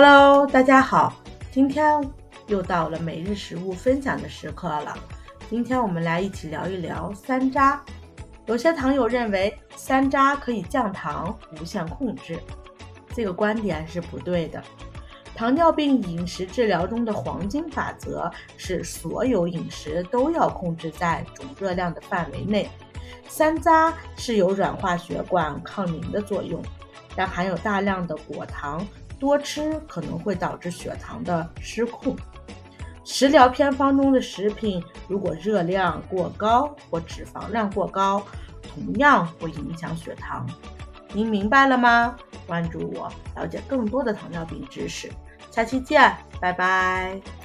Hello，大家好，今天又到了每日食物分享的时刻了。今天我们来一起聊一聊山楂。有些糖友认为山楂可以降糖、无限控制，这个观点是不对的。糖尿病饮食治疗中的黄金法则是，所有饮食都要控制在总热量的范围内。山楂是有软化血管、抗凝的作用，但含有大量的果糖，多吃可能会导致血糖的失控。食疗偏方中的食品如果热量过高或脂肪量过高，同样会影响血糖。您明白了吗？关注我，了解更多的糖尿病知识。下期见，拜拜。